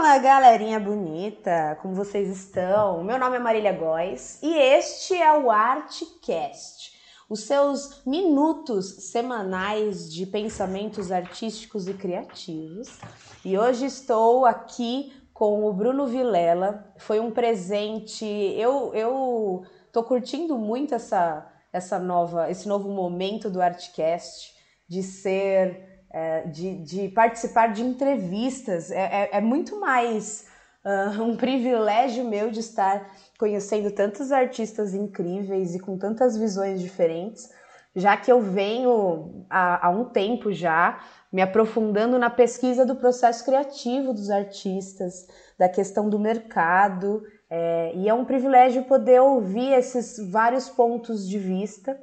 Fala, galerinha bonita, como vocês estão? Meu nome é Marília Góes e este é o Artcast, os seus minutos semanais de pensamentos artísticos e criativos. E hoje estou aqui com o Bruno Vilela. Foi um presente. Eu eu tô curtindo muito essa essa nova esse novo momento do Artcast de ser é, de, de, participar de entrevistas. É, é, é muito mais uh, um privilégio meu de estar conhecendo tantos artistas incríveis e com tantas visões diferentes, já que eu venho há, há um tempo já me aprofundando na pesquisa do processo criativo dos artistas, da questão do mercado, é, e é um privilégio poder ouvir esses vários pontos de vista.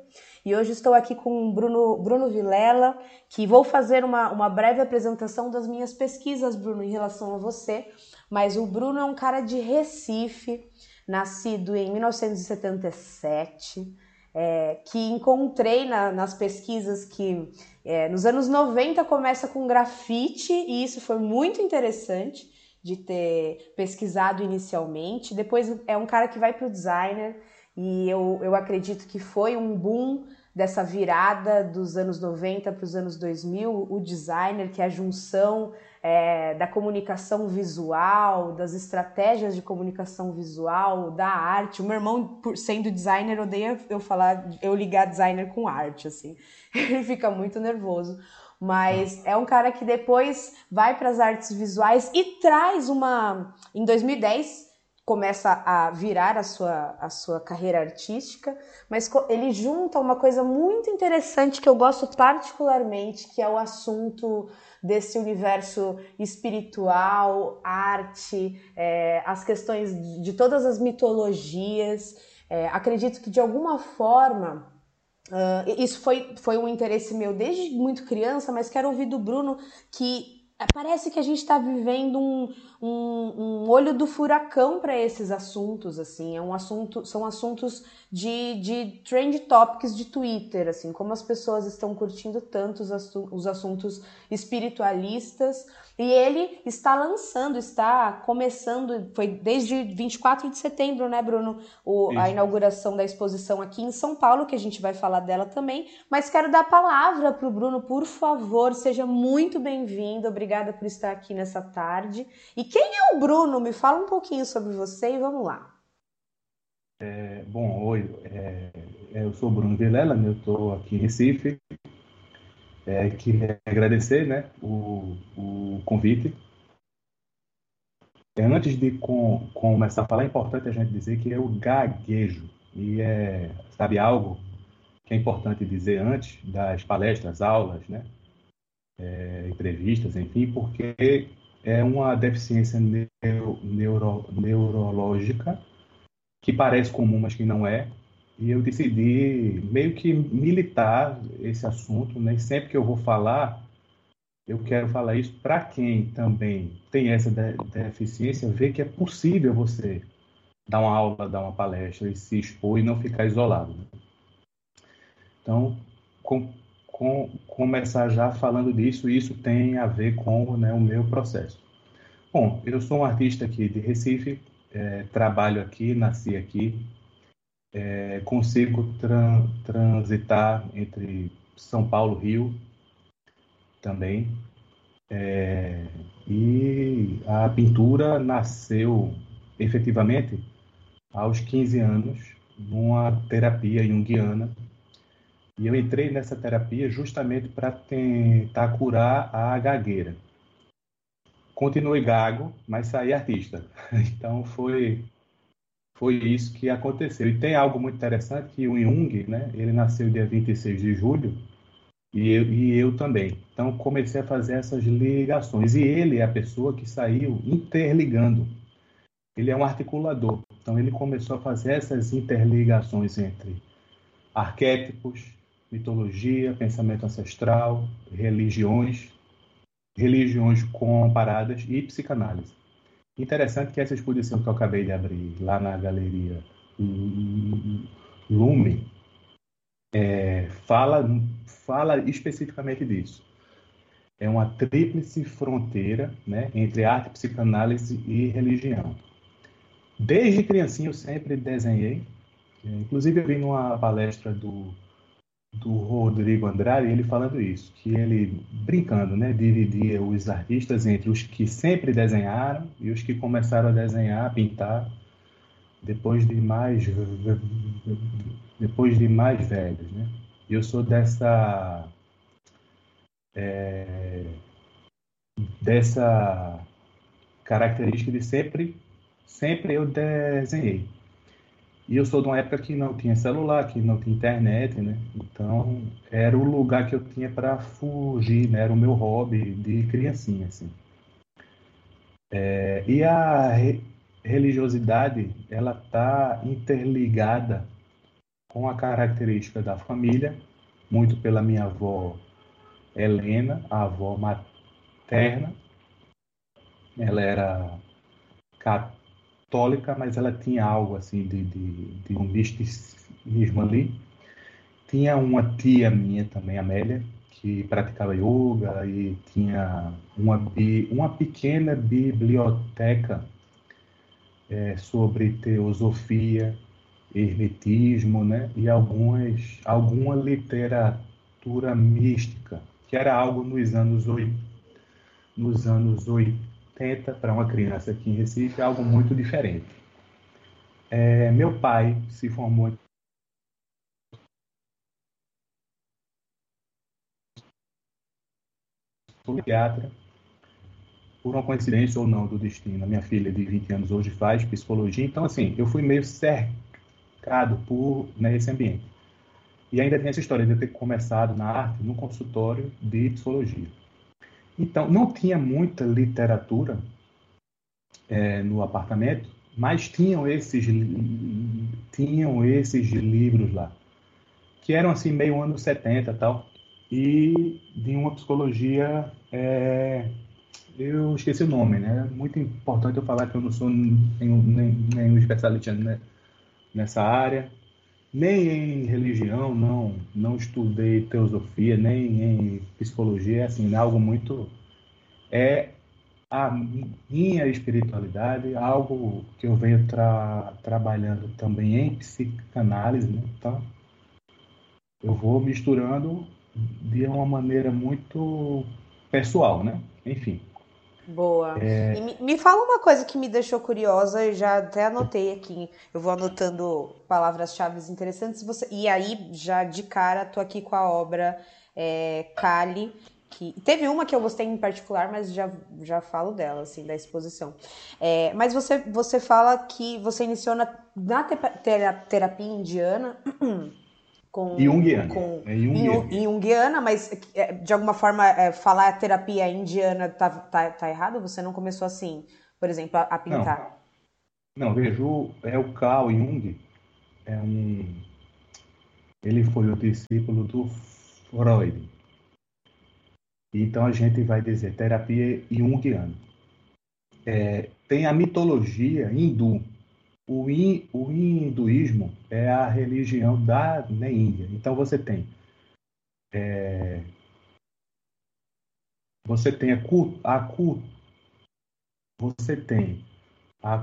E hoje estou aqui com o Bruno, Bruno Vilela, que vou fazer uma, uma breve apresentação das minhas pesquisas, Bruno, em relação a você. Mas o Bruno é um cara de Recife, nascido em 1977, é, que encontrei na, nas pesquisas que é, nos anos 90 começa com grafite, e isso foi muito interessante de ter pesquisado inicialmente. Depois é um cara que vai para o designer, e eu, eu acredito que foi um boom dessa virada dos anos 90 para os anos 2000, o designer, que é a junção é, da comunicação visual, das estratégias de comunicação visual, da arte. O meu irmão, por, sendo designer, odeia eu falar, eu ligar designer com arte, assim. Ele fica muito nervoso. Mas é um cara que depois vai para as artes visuais e traz uma. Em 2010, começa a virar a sua, a sua carreira artística, mas ele junta uma coisa muito interessante que eu gosto particularmente, que é o assunto desse universo espiritual, arte, é, as questões de todas as mitologias. É, acredito que de alguma forma Uh, isso foi, foi um interesse meu desde muito criança, mas quero ouvir do Bruno que parece que a gente está vivendo um, um, um, olho do furacão para esses assuntos, assim, é um assunto, são assuntos de, de trend topics de Twitter, assim, como as pessoas estão curtindo tanto os, os assuntos espiritualistas, e ele está lançando, está começando, foi desde 24 de setembro, né, Bruno, o, a inauguração da exposição aqui em São Paulo, que a gente vai falar dela também. Mas quero dar a palavra para o Bruno, por favor, seja muito bem-vindo, obrigada por estar aqui nessa tarde. E quem é o Bruno? Me fala um pouquinho sobre você e vamos lá. É, bom, oi, é, eu sou Bruno Vilela, né, eu estou aqui em Recife, é, queria agradecer né, o, o convite. É, antes de com, começar a falar, é importante a gente dizer que eu gaguejo. E é, sabe algo que é importante dizer antes das palestras, aulas, né? É, entrevistas, enfim, porque é uma deficiência neuro, neuro, neurológica que parece comum, mas que não é, e eu decidi meio que militar esse assunto, né? sempre que eu vou falar, eu quero falar isso para quem também tem essa deficiência, ver que é possível você dar uma aula, dar uma palestra e se expor e não ficar isolado. Né? Então, com, com, começar já falando disso, isso tem a ver com né, o meu processo. Bom, eu sou um artista aqui de Recife, é, trabalho aqui, nasci aqui, é, consigo tran, transitar entre São Paulo Rio também. É, e a pintura nasceu efetivamente aos 15 anos, numa terapia junguiana. E eu entrei nessa terapia justamente para tentar curar a gagueira. Continuei gago, mas saí artista. Então foi foi isso que aconteceu. E tem algo muito interessante que o Jung, né, ele nasceu dia 26 de julho e eu, e eu também. Então comecei a fazer essas ligações. E ele é a pessoa que saiu interligando. Ele é um articulador. Então ele começou a fazer essas interligações entre arquétipos, mitologia, pensamento ancestral, religiões, religiões comparadas e psicanálise. Interessante que essa exposição que eu acabei de abrir lá na galeria Lume é, fala, fala especificamente disso. É uma tríplice fronteira né, entre arte, psicanálise e religião. Desde criancinha eu sempre desenhei. Inclusive eu vi numa palestra do do Rodrigo Andrade, ele falando isso, que ele, brincando, né, dividia os artistas entre os que sempre desenharam e os que começaram a desenhar, a pintar, depois de mais, depois de mais velhos, né? Eu sou dessa, é, dessa característica de sempre, sempre eu desenhei. E eu sou de uma época que não tinha celular, que não tinha internet, né? Então, era o lugar que eu tinha para fugir, né? Era o meu hobby de criancinha, assim. É, e a re religiosidade, ela está interligada com a característica da família, muito pela minha avó Helena, a avó materna. Ela era católica católica, mas ela tinha algo assim de, de, de um misticismo ali. Tinha uma tia minha também, Amélia, que praticava yoga e tinha uma, uma pequena biblioteca é, sobre teosofia, hermetismo, né? E algumas, alguma literatura mística, que era algo nos anos, nos anos 80 tenta, para uma criança aqui em Recife, algo muito diferente. É, meu pai se formou psiquiatra, por uma coincidência ou não do destino. A minha filha de 20 anos hoje faz psicologia, então assim, eu fui meio cercado por né, ambiente. E ainda tem essa história de eu ter começado na arte no consultório de psicologia. Então, não tinha muita literatura é, no apartamento, mas tinham esses, tinham esses livros lá, que eram assim, meio anos 70 tal, e de uma psicologia, é, eu esqueci o nome, né? Muito importante eu falar que eu não sou nenhum, nenhum especialista nessa área, nem em religião, não, não estudei teosofia, nem em psicologia, é assim, é algo muito é a minha espiritualidade, algo que eu venho tra trabalhando também em psicanálise, né? então eu vou misturando de uma maneira muito pessoal, né? Enfim, Boa. É... E me, me, fala uma coisa que me deixou curiosa, eu já até anotei aqui. Eu vou anotando palavras-chave interessantes. Você, e aí, já de cara, tô aqui com a obra é, Kali. Que, teve uma que eu gostei em particular, mas já, já falo dela, assim, da exposição. É, mas você, você fala que você iniciou na, na terapia indiana. com Jungiana. Com, é Jungiana. Jungiana, mas é, de alguma forma é, falar terapia indiana tá, tá, tá, errado? Você não começou assim, por exemplo, a, a pintar? Não, não vejo, é o Carl Jung, é um, ele foi o discípulo do Freud. Então a gente vai dizer terapia junguiana. É, tem a mitologia hindu. O, in, o hinduísmo é a religião da né, Índia. Então você tem é, você tem a, a, você tem a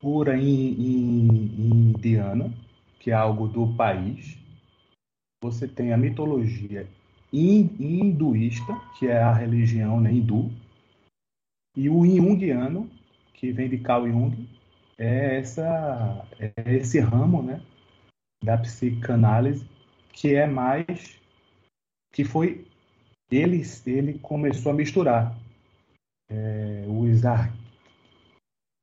cultura indiana, que é algo do país. Você tem a mitologia hinduísta, que é a religião né, hindu. E o junguiano, que vem de Carl Jung, é, essa, é esse ramo né, da psicanálise que é mais que foi ele ele começou a misturar é, os, ar,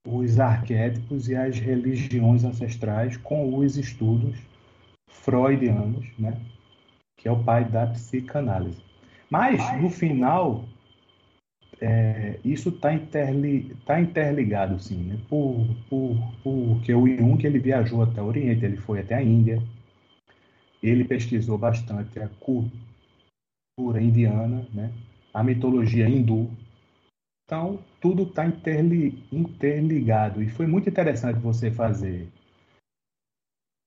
os arquétipos e as religiões ancestrais com os estudos freudianos, né? que é o pai da psicanálise. Mas, no final, é, isso está interli, tá interligado, sim, né? por, por, porque o Jung ele viajou até o Oriente, ele foi até a Índia, ele pesquisou bastante a cultura indiana, né? a mitologia hindu, então, tudo está interli interligado. E foi muito interessante você fazer.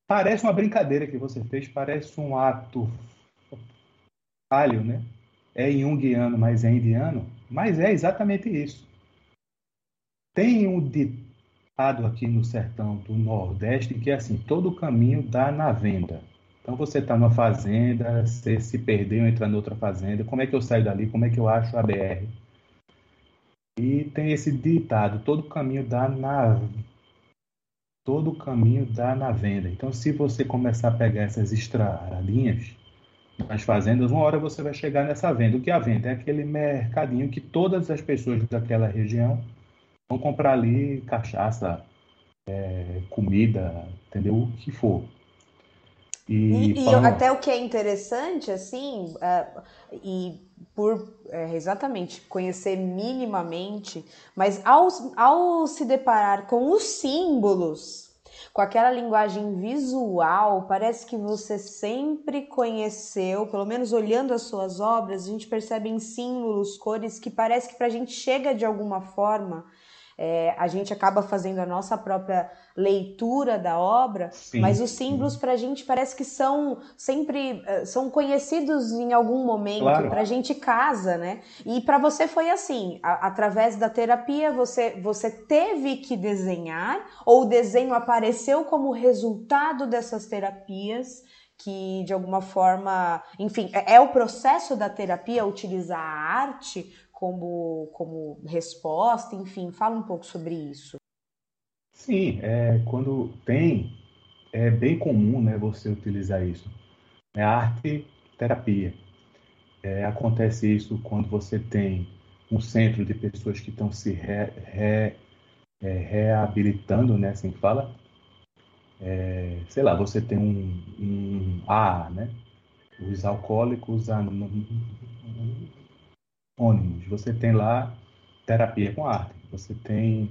Parece uma brincadeira que você fez, parece um ato falho, né? É junguiano, mas é indiano. Mas é exatamente isso. Tem um ditado aqui no sertão do Nordeste que é assim: todo caminho dá na venda. Então você está numa fazenda, você se perdeu, entra noutra fazenda. Como é que eu saio dali? Como é que eu acho a BR? E tem esse ditado: todo caminho dá na todo caminho dá na venda. Então, se você começar a pegar essas estradinhas nas fazendas, uma hora você vai chegar nessa venda. O que é a venda? É aquele mercadinho que todas as pessoas daquela região vão comprar ali cachaça, é, comida, entendeu? O que for. E, e, e até o que é interessante, assim, uh, e por é, exatamente conhecer minimamente, mas ao, ao se deparar com os símbolos, com aquela linguagem visual, parece que você sempre conheceu, pelo menos olhando as suas obras, a gente percebe em símbolos, cores que parece que para a gente chega de alguma forma é, a gente acaba fazendo a nossa própria leitura da obra, sim, mas os símbolos para a gente parece que são sempre eh, são conhecidos em algum momento, claro. para a gente casa, né? E para você foi assim, a, através da terapia você, você teve que desenhar, ou o desenho apareceu como resultado dessas terapias, que de alguma forma, enfim, é, é o processo da terapia utilizar a arte como, como resposta, enfim, fala um pouco sobre isso. Sim, é, quando tem, é bem comum né, você utilizar isso. É arte terapia. É, acontece isso quando você tem um centro de pessoas que estão se re, re, é, reabilitando, né, assim fala. É, sei lá, você tem um, um A, né? Os alcoólicos anônimos. Você tem lá terapia com arte. Você tem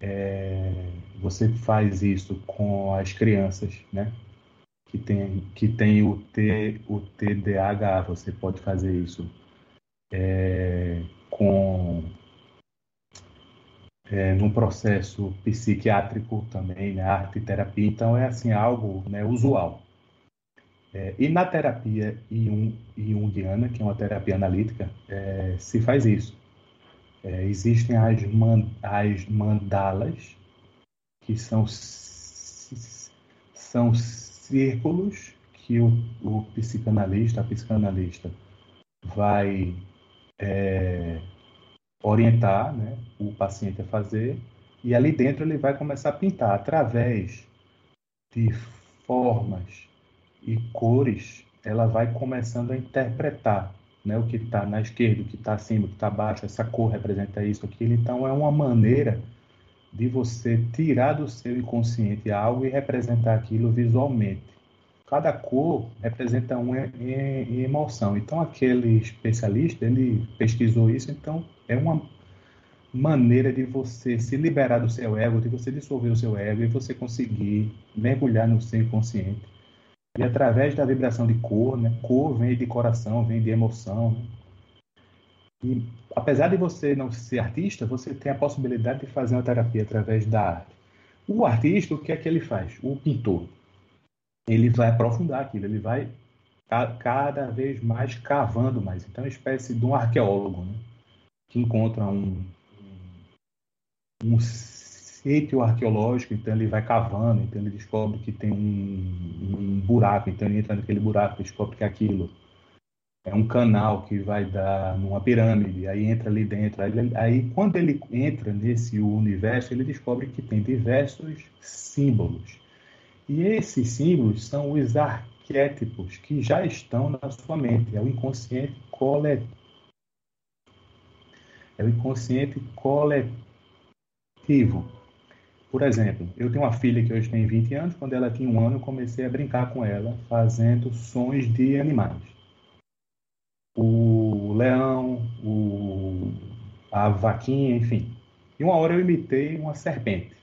é, você faz isso com as crianças, né? Que tem, que tem o, T, o TDAH, você pode fazer isso é, com é, num processo psiquiátrico também, né? Arte terapia, então é assim algo né, usual. É, e na terapia junguiana, que é uma terapia analítica, é, se faz isso. É, existem as, man, as mandalas, que são, são círculos que o, o psicanalista, a psicanalista, vai é, orientar né, o paciente a fazer, e ali dentro ele vai começar a pintar através de formas e cores, ela vai começando a interpretar né, o que está na esquerda, o que está acima, o que está abaixo, essa cor representa isso, aquilo. Então, é uma maneira de você tirar do seu inconsciente algo e representar aquilo visualmente. Cada cor representa uma emoção. Então, aquele especialista, ele pesquisou isso, então é uma maneira de você se liberar do seu ego, de você dissolver o seu ego e você conseguir mergulhar no seu inconsciente E através da vibração de cor, né? Cor vem de coração, vem de emoção. Né? E apesar de você não ser artista, você tem a possibilidade de fazer uma terapia através da arte. O artista, o que é que ele faz? O pintor, ele vai aprofundar aquilo, ele vai cada vez mais cavando mais. Então, é uma espécie de um arqueólogo, né? que encontra um, um sítio arqueológico, então ele vai cavando, então ele descobre que tem um, um buraco, então ele entra naquele buraco, descobre que é aquilo é um canal que vai dar numa pirâmide, aí entra ali dentro. Aí, aí, quando ele entra nesse universo, ele descobre que tem diversos símbolos. E esses símbolos são os arquétipos que já estão na sua mente, é o inconsciente coletivo. É o inconsciente coletivo. Por exemplo, eu tenho uma filha que hoje tem 20 anos, quando ela tinha um ano, eu comecei a brincar com ela, fazendo sons de animais o leão, o, a vaquinha, enfim. E uma hora eu imitei uma serpente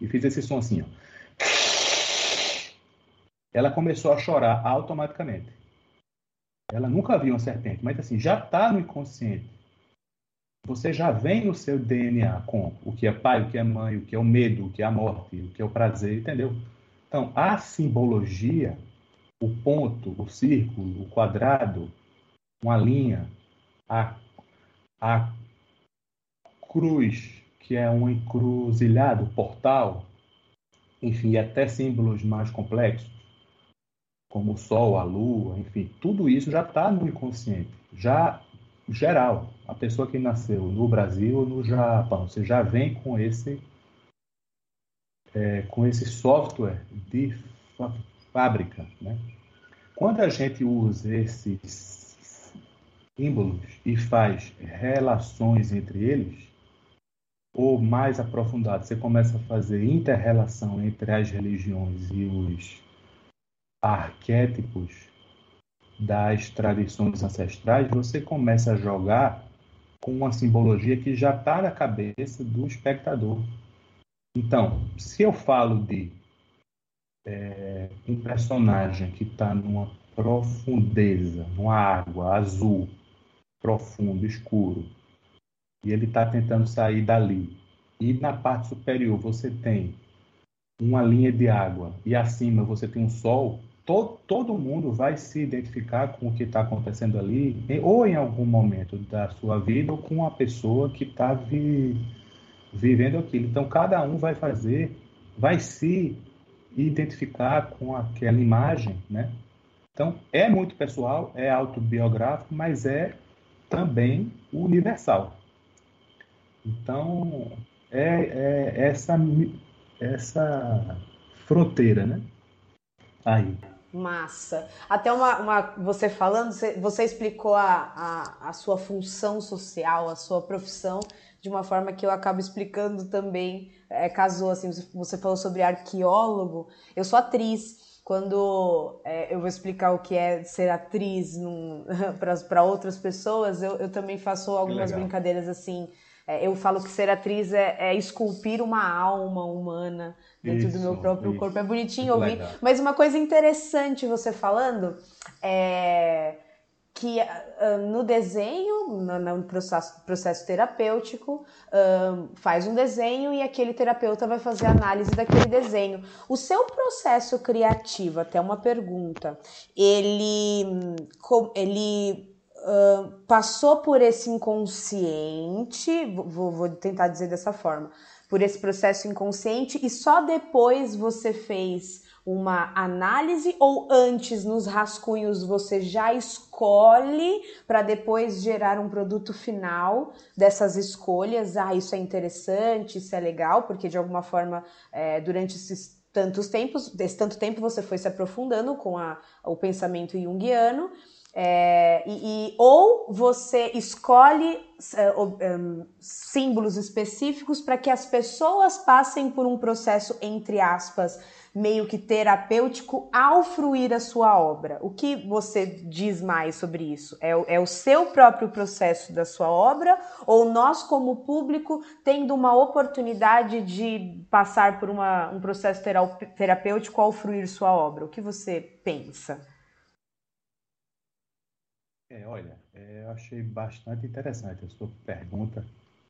e fiz esse som assim, ó. Ela começou a chorar automaticamente. Ela nunca viu uma serpente, mas assim, já está no inconsciente. Você já vem no seu DNA com o que é pai, o que é mãe, o que é o medo, o que é a morte, o que é o prazer, entendeu? Então, a simbologia, o ponto, o círculo, o quadrado, uma linha, a, a cruz, que é um encruzilhado, portal, enfim, até símbolos mais complexos, como o Sol, a Lua, enfim, tudo isso já está no inconsciente, já geral. A pessoa que nasceu no Brasil ou no Japão, você já vem com esse é, com esse software de fábrica, né? Quando a gente usa esses símbolos e faz relações entre eles, ou mais aprofundado, você começa a fazer interrelação entre as religiões e os arquétipos das tradições ancestrais, você começa a jogar com uma simbologia que já está na cabeça do espectador. Então, se eu falo de é, um personagem que está numa profundeza, numa água azul, profundo, escuro, e ele está tentando sair dali. E na parte superior você tem uma linha de água e acima você tem um sol, todo, todo mundo vai se identificar com o que está acontecendo ali, ou em algum momento da sua vida, ou com a pessoa que está vi, vivendo aquilo. Então, cada um vai fazer, vai se identificar com aquela imagem, né? Então, é muito pessoal, é autobiográfico, mas é também universal. Então, é, é essa, essa fronteira, né? Aí. Massa. Até uma, uma você falando, você, você explicou a, a, a, sua função social, a sua profissão, de uma forma que eu acabo explicando também. É, casou assim, você falou sobre arqueólogo. Eu sou atriz quando é, eu vou explicar o que é ser atriz para outras pessoas, eu, eu, também faço algumas brincadeiras assim. É, eu falo que ser atriz é, é, esculpir uma alma humana dentro isso, do meu próprio isso. corpo. É bonitinho Muito ouvir. Legal. Mas uma coisa interessante você falando é que uh, no desenho, no, no processo, processo, terapêutico, uh, faz um desenho e aquele terapeuta vai fazer análise daquele desenho. O seu processo criativo, até uma pergunta, ele, ele passou por esse inconsciente, vou, vou tentar dizer dessa forma, por esse processo inconsciente e só depois você fez uma análise ou antes nos rascunhos você já escolhe para depois gerar um produto final dessas escolhas? Ah, isso é interessante, isso é legal, porque de alguma forma é, durante esses tantos tempos, desse tanto tempo você foi se aprofundando com a, o pensamento junguiano É, e, e, ou você escolhe um, símbolos específicos para que as pessoas passem por um processo, entre aspas, meio que terapêutico ao fruir a sua obra. O que você diz mais sobre isso? É, é o seu próprio processo da sua obra ou nós, como público, tendo uma oportunidade de passar por uma, um processo terapêutico ao fruir sua obra? O que você pensa? É, olha, é, eu achei bastante interessante a sua pergunta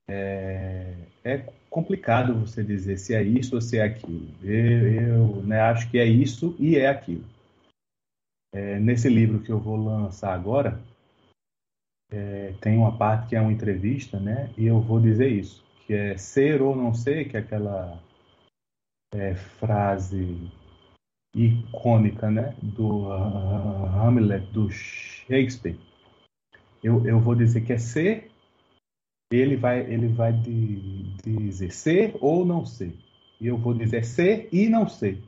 é, é, complicado você dizer se é isso ou se é aquilo. Eu, eu né, acho que é isso e é aquilo. É, nesse livro que eu vou lançar agora, é, tem uma parte que é uma entrevista, né? E eu vou dizer isso, que é ser ou não ser, que é aquela é, frase icônica, né? Do uh, Hamlet, do Shakespeare. Eu, eu vou dizer que é ser ele vai, ele vai de, dizer ser ou não ser. E eu vou dizer ser e não ser.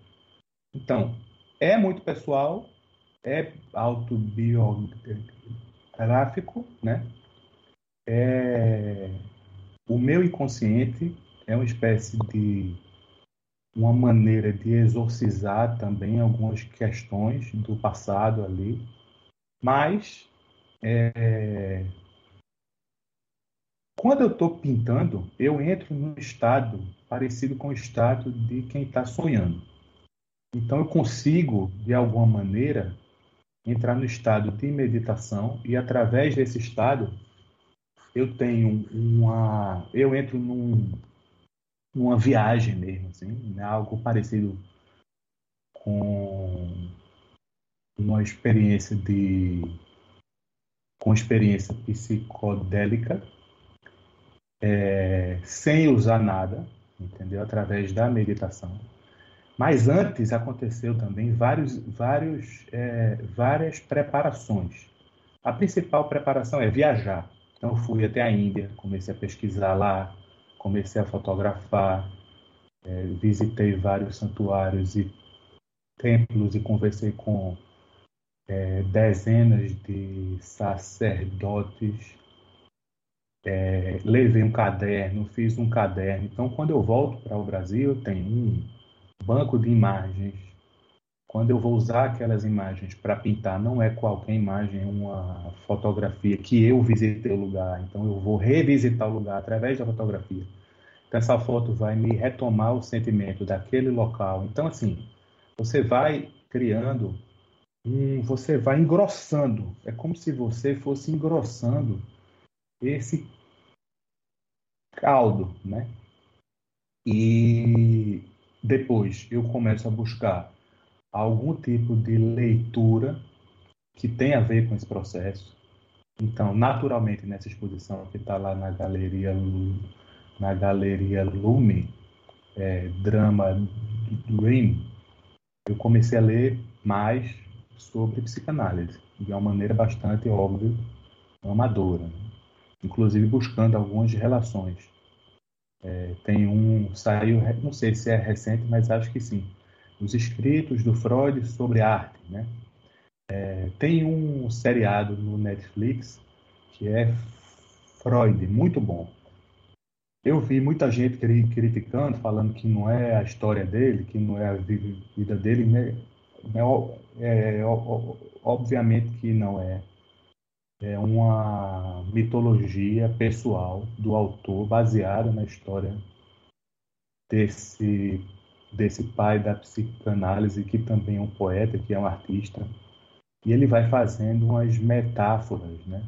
Então, é muito pessoal, é autobiográfico, né? É, o meu inconsciente é uma espécie de uma maneira de exorcizar também algumas questões do passado ali, mas é, quando eu estou pintando, eu entro num estado parecido com o estado de quem está sonhando. Então eu consigo, de alguma maneira, entrar no estado de meditação e através desse estado eu tenho uma, eu entro num, viagem mesmo, assim, né? algo parecido com uma experiência de com experiência psicodélica é, sem usar nada, entendeu? Através da meditação. Mas antes aconteceu também vários, vários, é, várias preparações. A principal preparação é viajar. Então fui até a Índia, comecei a pesquisar lá, comecei a fotografar, é, visitei vários santuários e templos e conversei com é, dezenas de sacerdotes é, levei um caderno, fiz um caderno. Então, quando eu volto para o Brasil, eu tenho um banco de imagens. Quando eu vou usar aquelas imagens para pintar, não é qualquer imagem, é uma fotografia que eu visitei o lugar. Então, eu vou revisitar o lugar através da fotografia. Então, essa foto vai me retomar o sentimento daquele local. Então, assim, você vai criando, um, você vai engrossando. É como se você fosse engrossando esse caldo, né? E depois eu começo a buscar algum tipo de leitura que tem a ver com esse processo. Então, naturalmente, nessa exposição que está lá na galeria na galeria Lume, é, drama Dream, eu comecei a ler mais sobre psicanálise de uma maneira bastante óbvia, amadora. Né? inclusive buscando algumas relações. É, tem um, saiu, não sei se é recente, mas acho que sim, os escritos do Freud sobre arte, né? É, tem um seriado no Netflix que é Freud, muito bom. Eu vi muita gente criticando, falando que não é a história dele, que não é a vida dele. Né? É, obviamente que não é é uma mitologia pessoal do autor baseada na história desse desse pai da psicanálise que também é um poeta, que é um artista, e ele vai fazendo umas metáforas, né,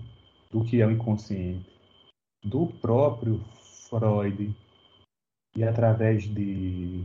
do que é o inconsciente, do próprio Freud e através de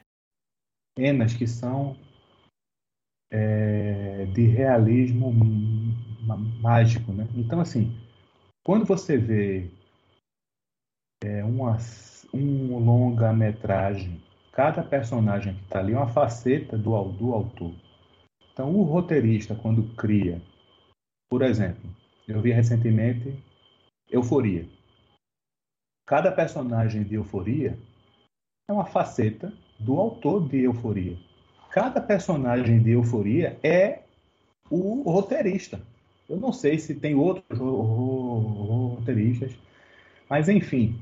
Cenas que são é, de realismo mágico, né? Então, assim, quando você vê é, uma, um longa-metragem, cada personagem que está ali é uma faceta do, do autor. Então, o roteirista, quando cria, por exemplo, eu vi recentemente Euforia. Cada personagem de Euforia é uma faceta do autor de Euforia. Cada personagem de Euforia é o roteirista. Eu não sei se tem outros roteiristas, mas enfim.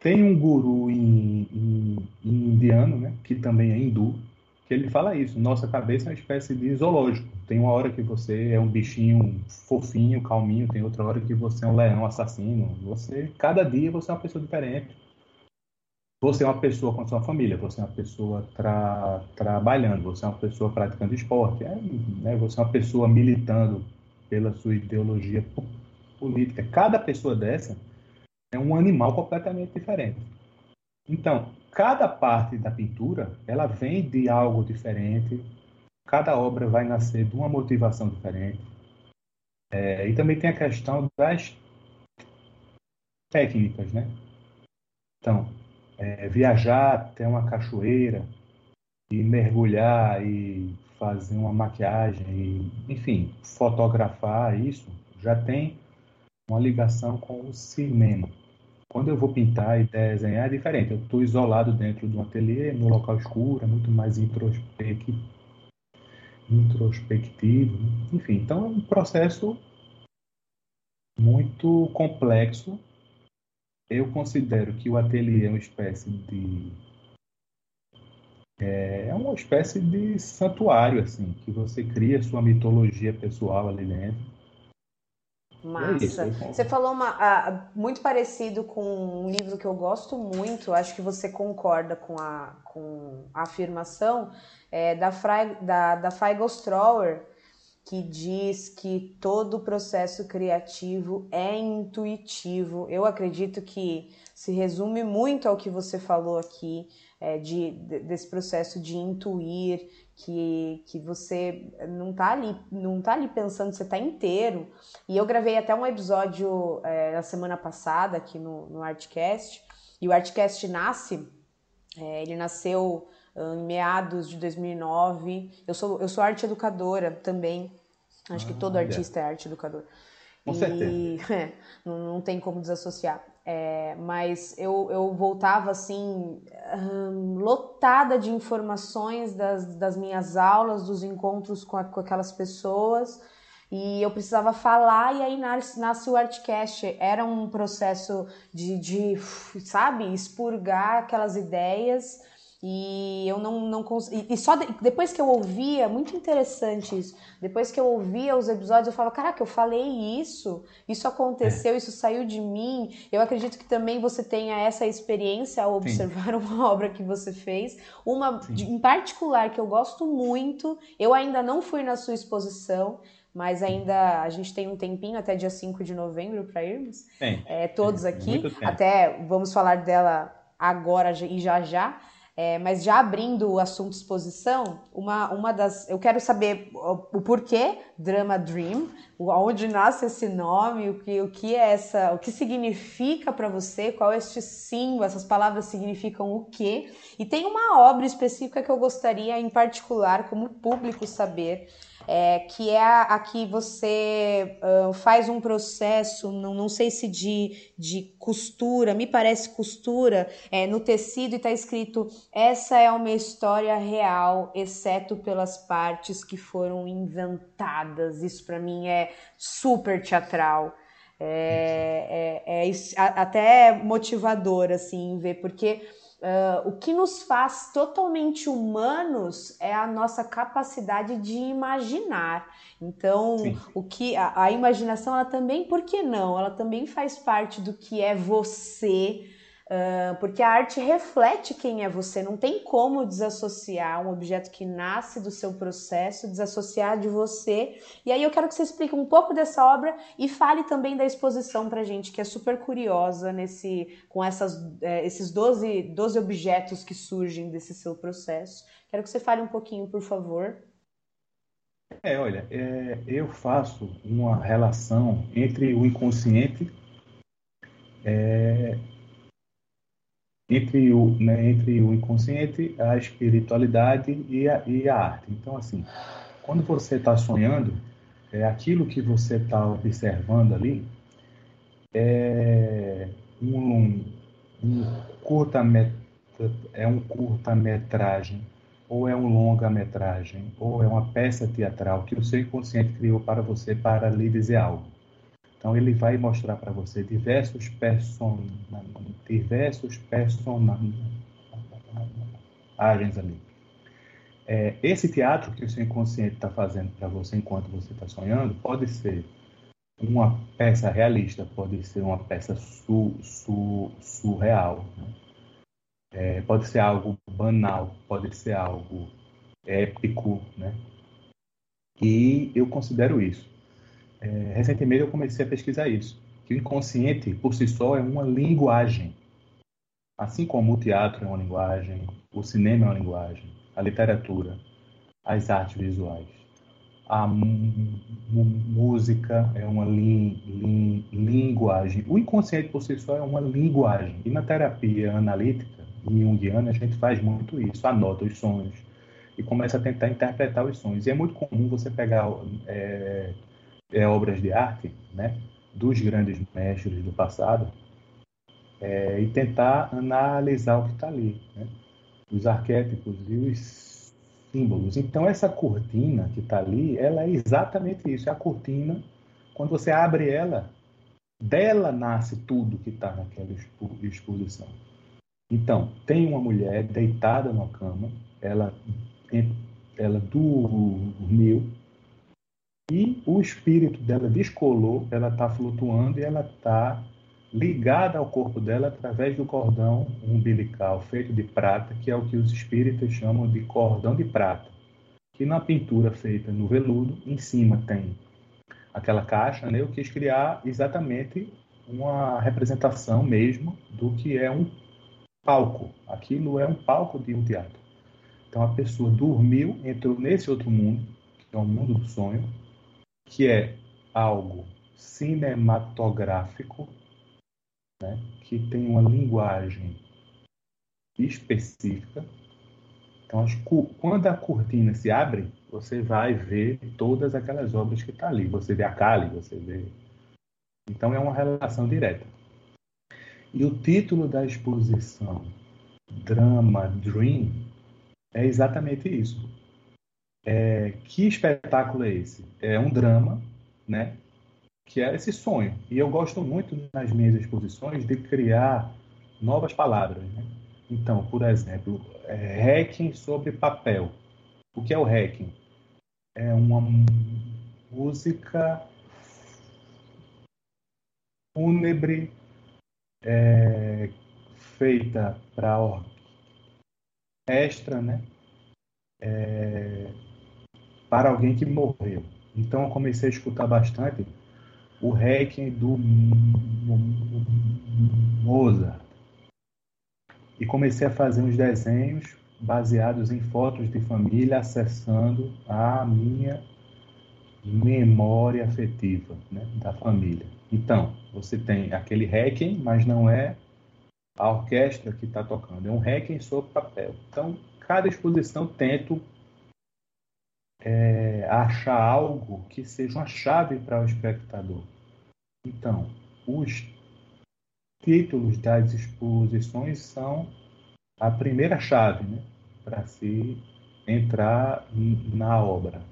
Tem um guru em, em, em indiano, né, que também é hindu, que ele fala isso. Nossa cabeça é uma espécie de zoológico. Tem uma hora que você é um bichinho fofinho, calminho, tem outra hora que você é um leão assassino. Você, cada dia você é uma pessoa diferente. Você é uma pessoa com sua família, você é uma pessoa tra trabalhando, você é uma pessoa praticando esporte, é, né? você é uma pessoa militando pela sua ideologia política. Cada pessoa dessa é um animal completamente diferente. Então, cada parte da pintura, ela vem de algo diferente, cada obra vai nascer de uma motivação diferente. É, e também tem a questão das técnicas, né? Então, é, viajar até uma cachoeira e mergulhar e fazer uma maquiagem, e, enfim, fotografar isso, já tem uma ligação com o cinema. Quando eu vou pintar e desenhar é diferente. Eu estou isolado dentro de um ateliê, no local escuro, é muito mais introspectivo. introspectivo. Enfim, então é um processo muito complexo eu considero que o ateliê é uma espécie de é, é uma espécie de santuário assim que você cria sua mitologia pessoal ali dentro é Massa. É isso, você falou uma, ah, muito parecido com um livro que eu gosto muito, acho que você concorda com a, com a afirmação, é, da, Fry, da, da Feigl Strower, que diz que todo o processo criativo é intuitivo. Eu acredito que se resume muito ao que você falou aqui, é, de, desse processo de intuir, que, que você não está ali, não tá ali pensando, você está inteiro. E eu gravei até um episódio é, na semana passada aqui no, no Artcast, e o Artcast nasce, é, ele nasceu em meados de 2009. Eu sou, eu sou arte educadora também. Acho ah, que todo artista é arte educador. Com e, certeza. É, não, não tem como desassociar. É, mas eu, eu voltava assim, hum, lotada de informações das, das minhas aulas, dos encontros com, a, com aquelas pessoas, e eu precisava falar, e aí nasce, nasce o Artcast. Era um processo de, de, sabe, expurgar aquelas ideias e eu não, não consegui. E só de, depois que eu ouvia, muito interessante isso. Depois que eu ouvia os episódios, eu falava: caraca, eu falei isso, isso aconteceu, é. isso saiu de mim. Eu acredito que também você tenha essa experiência ao observar Sim. uma obra que você fez. Uma de, em particular que eu gosto muito, eu ainda não fui na sua exposição, mas ainda a gente tem um tempinho até dia 5 de novembro para irmos. É, todos aqui. Até vamos falar dela agora e já já. É, mas já abrindo o assunto exposição, uma, uma das. Eu quero saber o, o porquê Drama Dream, onde nasce esse nome, o que, o que é essa, o que significa para você, qual é este símbolo, essas palavras significam o quê? E tem uma obra específica que eu gostaria, em particular, como público, saber é, que é a, a que você uh, faz um processo, não, não sei se de, de costura, me parece costura, é, no tecido e está escrito: essa é uma história real, exceto pelas partes que foram inventadas. Isso para mim é super teatral. É, é, é, até motivador assim ver porque Uh, o que nos faz totalmente humanos é a nossa capacidade de imaginar. Então, Sim. o que a, a, imaginação, ela também, por que não? Ela também faz parte do que é você, Uh, porque a arte reflete quem é você, não tem como desassociar um objeto que nasce do seu processo, desassociar de você. E aí eu quero que você explique um pouco dessa obra e fale também da exposição pra gente, que é super curiosa nesse, com essas, é, esses 12, 12 objetos que surgem desse seu processo. Quero que você fale um pouquinho, por favor. É, olha, é, eu faço uma relação entre o inconsciente é, entre o, né, entre o inconsciente, a espiritualidade e a, e a arte. Então, assim, quando você está sonhando, é aquilo que você está observando ali é um, um curta é um curta-metragem ou é um longa-metragem ou é uma peça teatral que o seu inconsciente criou para você para lhe dizer algo. Então ele vai mostrar para você diversos person... diversos personagens ali. É, esse teatro que o seu inconsciente está fazendo para você enquanto você está sonhando pode ser uma peça realista, pode ser uma peça su, su, surreal, né? é, pode ser algo banal, pode ser algo épico, né? E eu considero isso é, recentemente eu comecei a pesquisar isso, que o inconsciente, por si só, é uma linguagem. Assim como o teatro é uma linguagem, o cinema é uma linguagem, a literatura, as artes visuais, a música é uma li li linguagem. O inconsciente por si só é uma linguagem. E na terapia analítica junguiana a gente faz muito isso, anota os sonhos e começa a tentar interpretar os sonhos. E é muito comum você pegar é, é, obras de arte né, dos grandes mestres do passado é, e tentar analisar o que está ali, né, os arquétipos e os símbolos. Então, essa cortina que está ali, ela é exatamente isso. É a cortina, quando você abre ela, dela nasce tudo que está naquela exposição. Então, tem uma mulher deitada na cama, ela, ela dormiu, e o espírito dela descolou, ela está flutuando e ela está ligada ao corpo dela através do cordão umbilical feito de prata, que é o que os espíritas chamam de cordão de prata. Que na pintura feita no veludo, em cima tem aquela caixa, né? Eu quis criar exatamente uma representação mesmo do que é um palco. Aquilo é um palco de um teatro. Então a pessoa dormiu, entrou nesse outro mundo, que é o mundo do sonho, que é algo cinematográfico, né, que tem uma linguagem específica. Então, quando a cortina se abre, você vai ver todas aquelas obras que estão tá ali. Você vê a Kali, você vê. Então, é uma relação direta. E o título da exposição, Drama Dream, é exatamente isso. É, que espetáculo é esse? É um drama, né? Que é esse sonho. E eu gosto muito nas minhas exposições de criar novas palavras. Né? Então, por exemplo, é, hacking sobre papel. O que é o hacking? É uma música fúnebre é, feita para orquestra, né? É, para alguém que morreu. Então eu comecei a escutar bastante o Requiem do Mozart. E comecei a fazer uns desenhos baseados em fotos de família, acessando a minha memória afetiva né, da família. Então, você tem aquele Requiem, mas não é a orquestra que está tocando, é um Requiem sobre papel. Então, cada exposição tento é, achar algo que seja uma chave para o espectador. Então, os títulos das exposições são a primeira chave né, para se entrar na obra.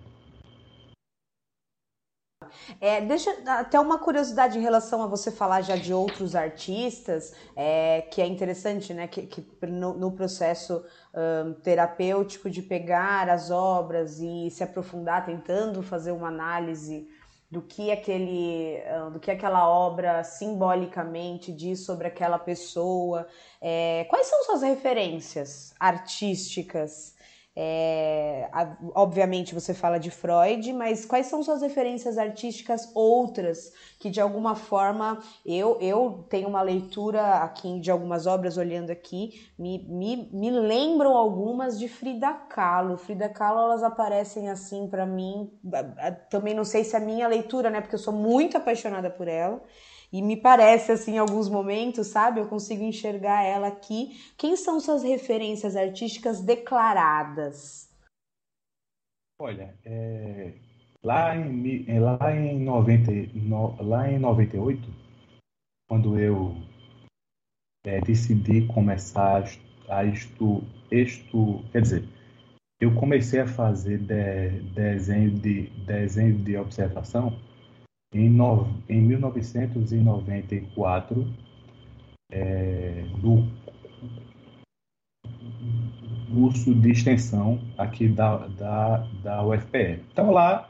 É, deixa até uma curiosidade em relação a você falar já de outros artistas, é, que é interessante, né? Que, que no, no, processo um, terapêutico de pegar as obras e se aprofundar, tentando fazer uma análise do que aquele, do que aquela obra simbolicamente diz sobre aquela pessoa. É, quais são suas referências artísticas? É, obviamente você fala de Freud, mas quais são suas referências artísticas outras que de alguma forma eu, eu tenho uma leitura aqui de algumas obras olhando aqui, me, me, me lembram algumas de Frida Kahlo. Frida Kahlo elas aparecem assim para mim, também não sei se é a minha leitura, né, porque eu sou muito apaixonada por ela. E me parece, assim, em alguns momentos, sabe? Eu consigo enxergar ela aqui. Quem são suas referências artísticas declaradas? Olha, é, lá, em, é, lá, em 90, no, lá em 98, quando eu é, decidi começar a estu, estu, quer dizer, eu comecei a fazer de, desenho, de, desenho de observação em, no, em 1994, é, no curso de extensão aqui da, da, da UFPE. Então, lá,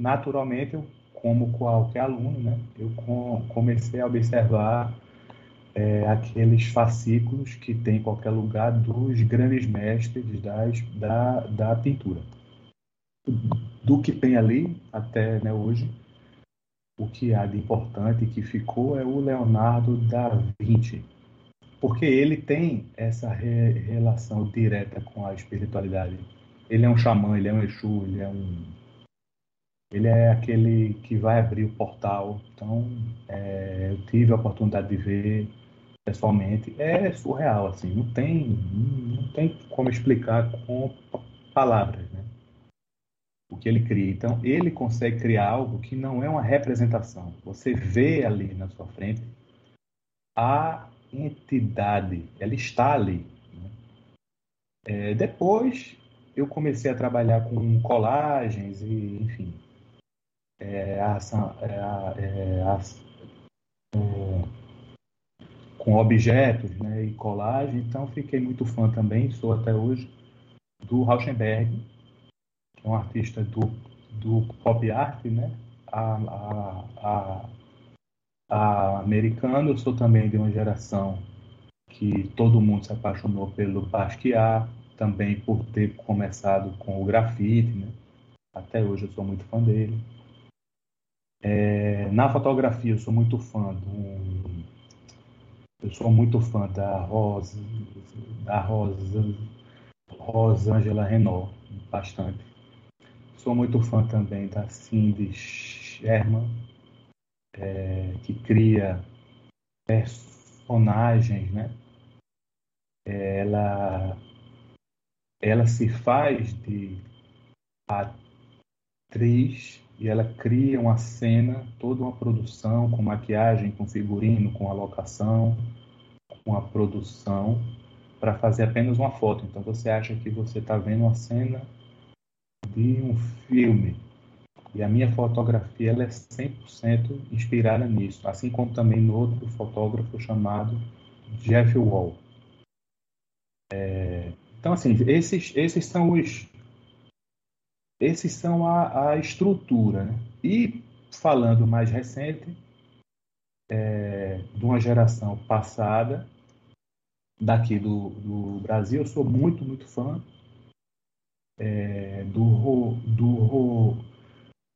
naturalmente, eu, como qualquer aluno, né, eu com, comecei a observar é, aqueles fascículos que tem em qualquer lugar dos grandes mestres das, da, da pintura. Do que tem ali até né, hoje, o que há de importante que ficou é o Leonardo da Vinci, porque ele tem essa re relação direta com a espiritualidade. Ele é um xamã, ele é um Exu, ele é um ele é aquele que vai abrir o portal. Então, é, eu tive a oportunidade de ver pessoalmente. É surreal, assim. Não tem, não tem como explicar com palavras, né? Que ele cria. Então, ele consegue criar algo que não é uma representação. Você vê ali na sua frente a entidade, ela está ali. Né? É, depois, eu comecei a trabalhar com colagens e, enfim, é, a, é, a, é, com objetos né, e colagem. Então, fiquei muito fã também, sou até hoje, do Rauschenberg, que é um artista do, do pop art, né? A, a, a, a americano, eu sou também de uma geração que todo mundo se apaixonou pelo Basquiat, também por ter começado com o grafite, né? Até hoje eu sou muito fã dele. É, na fotografia eu sou muito fã do eu sou muito fã da Rosa da Rosa Rosângela Renault bastante Sou muito fã também da Cindy Sherman, é, que cria personagens, né? Ela, ela se faz de atriz e ela cria uma cena, toda uma produção com maquiagem, com figurino, com alocação, com a produção para fazer apenas uma foto. Então você acha que você está vendo uma cena de um filme. E a minha fotografia ela é 100% inspirada nisso, assim como também no outro fotógrafo chamado Jeff Wall. É, então, assim, esses, esses são os. Esses são a, a estrutura. Né? E falando mais recente, é, de uma geração passada, daqui do, do Brasil, eu sou muito, muito fã é, do, do,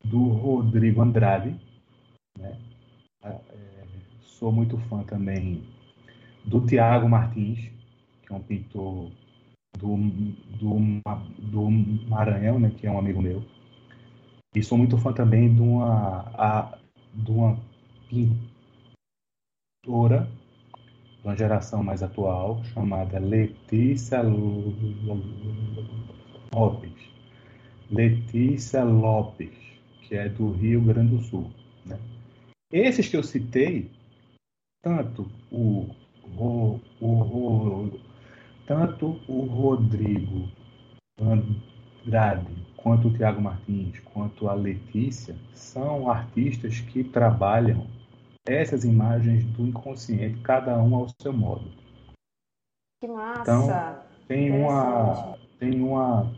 do Rodrigo Andrade. Né? É, sou muito fã também do Tiago Martins, que é um pintor do, do, do Maranhão, né, que é um amigo meu. E sou muito fã também de uma, a, de uma pintora de uma geração mais atual, chamada Letícia Lopes. Letícia Lopes, que é do Rio Grande do Sul. Né? Esses que eu citei, tanto o, o, o, tanto o Rodrigo Andrade quanto o Tiago Martins, quanto a Letícia, são artistas que trabalham essas imagens do inconsciente, cada um ao seu modo. Que massa! Então, tem uma, tem uma,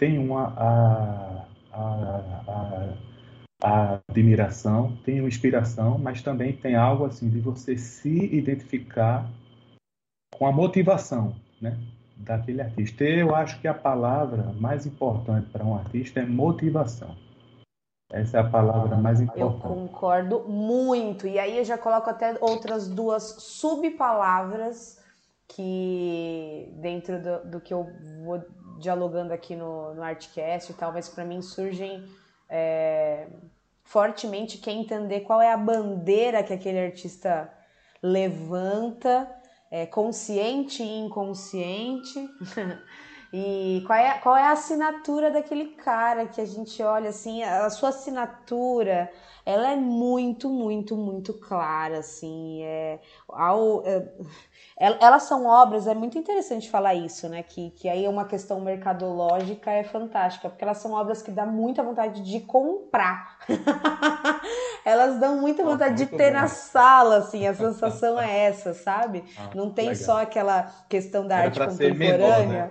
tem uma a, a, a, admiração, tem uma inspiração, mas também tem algo assim de você se identificar com a motivação, né? daquele artista. Eu acho que a palavra mais importante para um artista é motivação. Essa é a palavra mais importante. Eu concordo muito. E aí eu já coloco até outras duas subpalavras que dentro do, do que eu vou dialogando aqui no, no Artcast e tal, mas para mim surgem é, fortemente que é entender qual é a bandeira que aquele artista levanta é, consciente e inconsciente. e qual é, qual é a assinatura daquele cara que a gente olha assim, a sua assinatura, ela é muito, muito, muito clara, assim, é, ao, é, elas são obras, é muito interessante falar isso, né? Que, que aí é uma questão mercadológica é fantástica, porque elas são obras que dá muita vontade de comprar. elas dão muita vontade de ter bom. na sala, assim, a sensação é essa, sabe? Ah, Não tem legal. só aquela questão da Era arte contemporânea. Menor, né?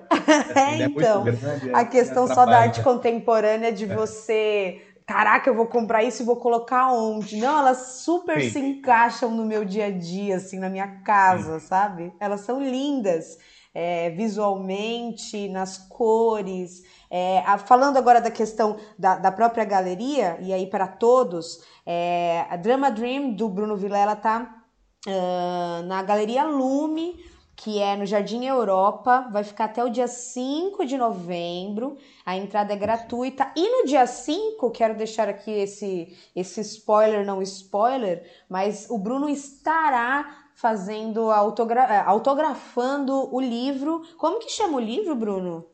é, então, grande, a questão só da arte contemporânea de é. você caraca, eu vou comprar isso e vou colocar onde? Não, elas super Sim. se encaixam no meu dia a dia, assim, na minha casa, Sim. sabe? Elas são lindas. É, visualmente, nas cores. É, a, falando agora da questão da, da, própria galeria, e aí para todos, é, a Drama Dream do Bruno Vilela tá uh, na Galeria Lume, que é no Jardim Europa, vai ficar até o dia 5 de novembro. A entrada é gratuita. E no dia 5, quero deixar aqui esse, esse spoiler, não spoiler, mas o Bruno estará fazendo autogra é, autografando o livro. Como que chama o livro, Bruno?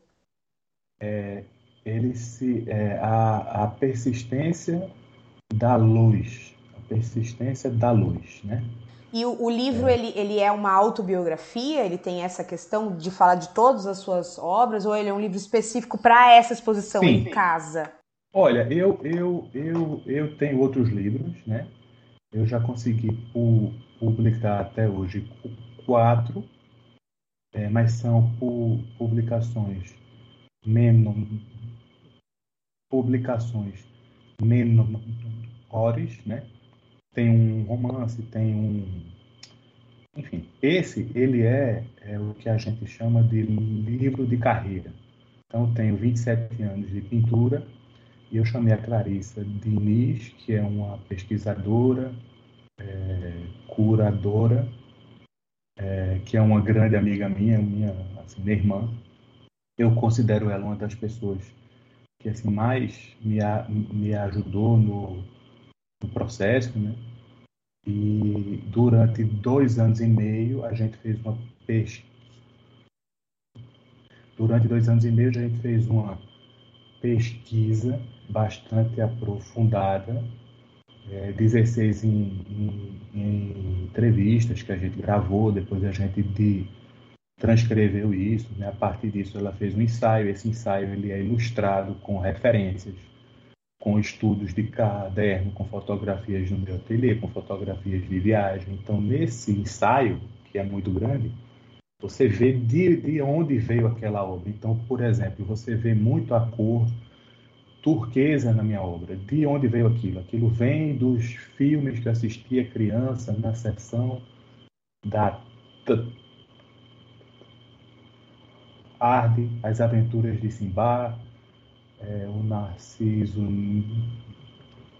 É, ele se é, a, a persistência da luz, a persistência da luz, né? E o, o livro, é. Ele, ele é uma autobiografia? Ele tem essa questão de falar de todas as suas obras? Ou ele é um livro específico para essa exposição Sim. em casa? Olha, eu, eu, eu, eu tenho outros livros, né? Eu já consegui pu publicar até hoje quatro, é, mas são pu publicações menos publicações menores, né? tem um romance, tem um. Enfim, esse ele é, é o que a gente chama de livro de carreira. Então, tenho 27 anos de pintura e eu chamei a Clarissa Diniz, que é uma pesquisadora, é, curadora, é, que é uma grande amiga minha, minha, assim, minha irmã. Eu considero ela uma das pessoas que assim mais me, me ajudou no, no processo, né? E durante dois anos e meio a gente fez uma pesquisa. Durante dois anos e meio a gente fez uma pesquisa bastante aprofundada, é, 16 em, em, em, entrevistas que a gente gravou, depois a gente de, transcreveu isso, né? a partir disso ela fez um ensaio, esse ensaio ele é ilustrado com referências com estudos de caderno, com fotografias no meu ateliê, com fotografias de viagem. Então, nesse ensaio, que é muito grande, você vê de, de onde veio aquela obra. Então, por exemplo, você vê muito a cor turquesa na minha obra. De onde veio aquilo? Aquilo vem dos filmes que assistia criança na seção da Arde, As Aventuras de Simba, é, o narciso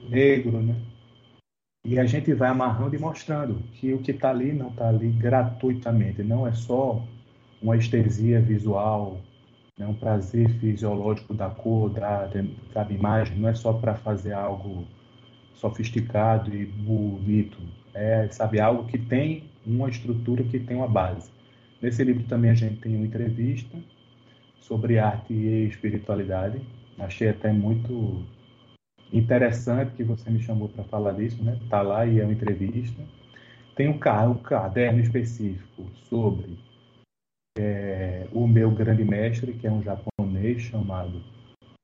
negro, né? E a gente vai amarrando e mostrando que o que está ali não está ali gratuitamente, não é só uma estesia visual, né, um prazer fisiológico da cor, da, da imagem, não é só para fazer algo sofisticado e bonito, é, sabe, algo que tem uma estrutura, que tem uma base. Nesse livro também a gente tem uma entrevista sobre arte e espiritualidade, Achei até muito interessante que você me chamou para falar disso, né? Tá lá e é uma entrevista. Tem um, um caderno específico sobre é, o meu grande mestre, que é um japonês chamado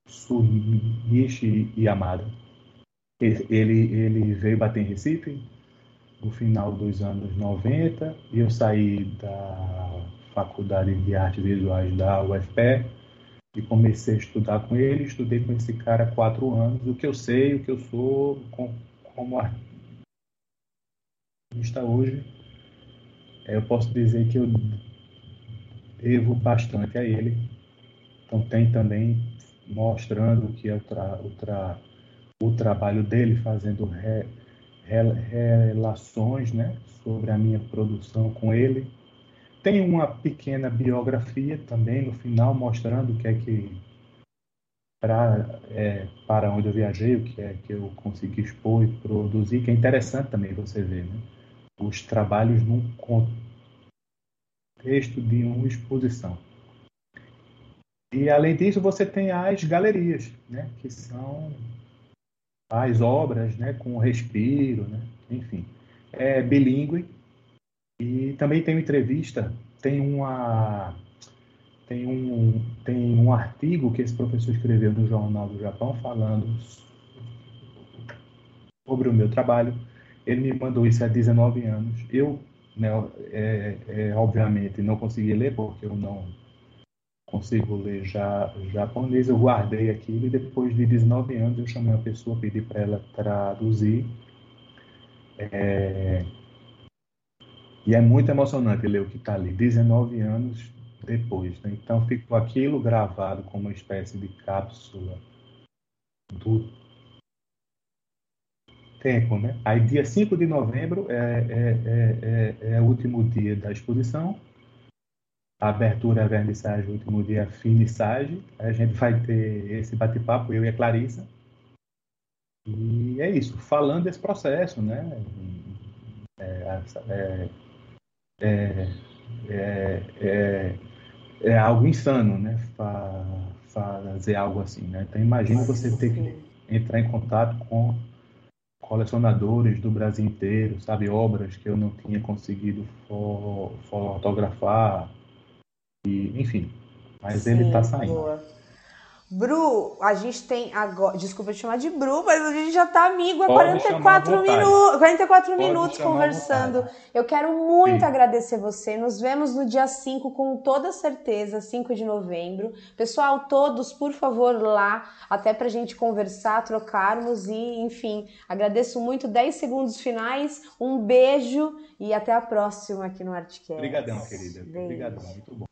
Sunichi Yamada. Ele, ele veio bater em Recife no final dos anos 90 e eu saí da Faculdade de Artes Visuais da UFPE e comecei a estudar com ele. Estudei com esse cara há quatro anos. O que eu sei, o que eu sou como artista hoje, é, eu posso dizer que eu devo bastante a ele. Então tem também mostrando que é o, tra, o, tra, o trabalho dele fazendo re, relações né, sobre a minha produção com ele. Tem uma pequena biografia também no final mostrando o que é que pra, é, para onde eu viajei, o que é que eu consegui expor e produzir, que é interessante também você ver né? os trabalhos num contexto de uma exposição. E além disso, você tem as galerias, né, que são as obras, né, com respiro, né, enfim, é bilíngue. E também tem entrevista, tem uma tem um tem um artigo que esse professor escreveu no Jornal do Japão falando sobre o meu trabalho. Ele me mandou isso há 19 anos. Eu, né, é, é, obviamente, não consegui ler porque eu não consigo ler já japonês, eu guardei aquilo e depois de 19 anos eu chamei uma pessoa, pedi para ela traduzir. É... E é muito emocionante ler o que está ali, 19 anos depois. Né? Então ficou aquilo gravado como uma espécie de cápsula do tempo. Né? Aí dia 5 de novembro é, é, é, é, é o último dia da exposição a abertura, a vernissagem, o último dia, a finissagem. A gente vai ter esse bate-papo, eu e a Clarissa. E é isso, falando desse processo, né? É, é, é, é, é, é algo insano, né? Fa fazer algo assim, né? Então imagina você ter que entrar em contato com colecionadores do Brasil inteiro, sabe? Obras que eu não tinha conseguido fotografar, e, enfim, mas Sim, ele está saindo. Boa. Bru, a gente tem agora. Desculpa te chamar de Bru, mas a gente já tá amigo há 44 minutos, 44 Pode minutos conversando. Eu quero muito Sim. agradecer você. Nos vemos no dia 5, com toda certeza, 5 de novembro. Pessoal, todos, por favor, lá, até pra gente conversar, trocarmos e, enfim, agradeço muito. 10 segundos finais, um beijo e até a próxima aqui no Artcast. Obrigadão, querida. Obrigadão, muito bom.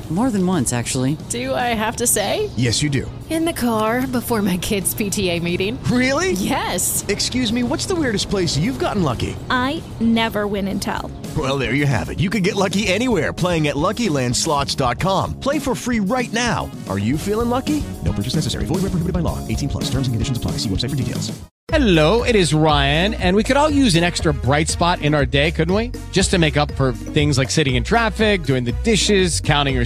More than once, actually. Do I have to say? Yes, you do. In the car before my kids' PTA meeting. Really? Yes. Excuse me, what's the weirdest place you've gotten lucky? I never win and tell. Well, there you have it. You can get lucky anywhere playing at LuckyLandSlots.com. Play for free right now. Are you feeling lucky? No purchase necessary. Void where prohibited by law. 18 plus. Terms and conditions apply. See website for details. Hello, it is Ryan, and we could all use an extra bright spot in our day, couldn't we? Just to make up for things like sitting in traffic, doing the dishes, counting your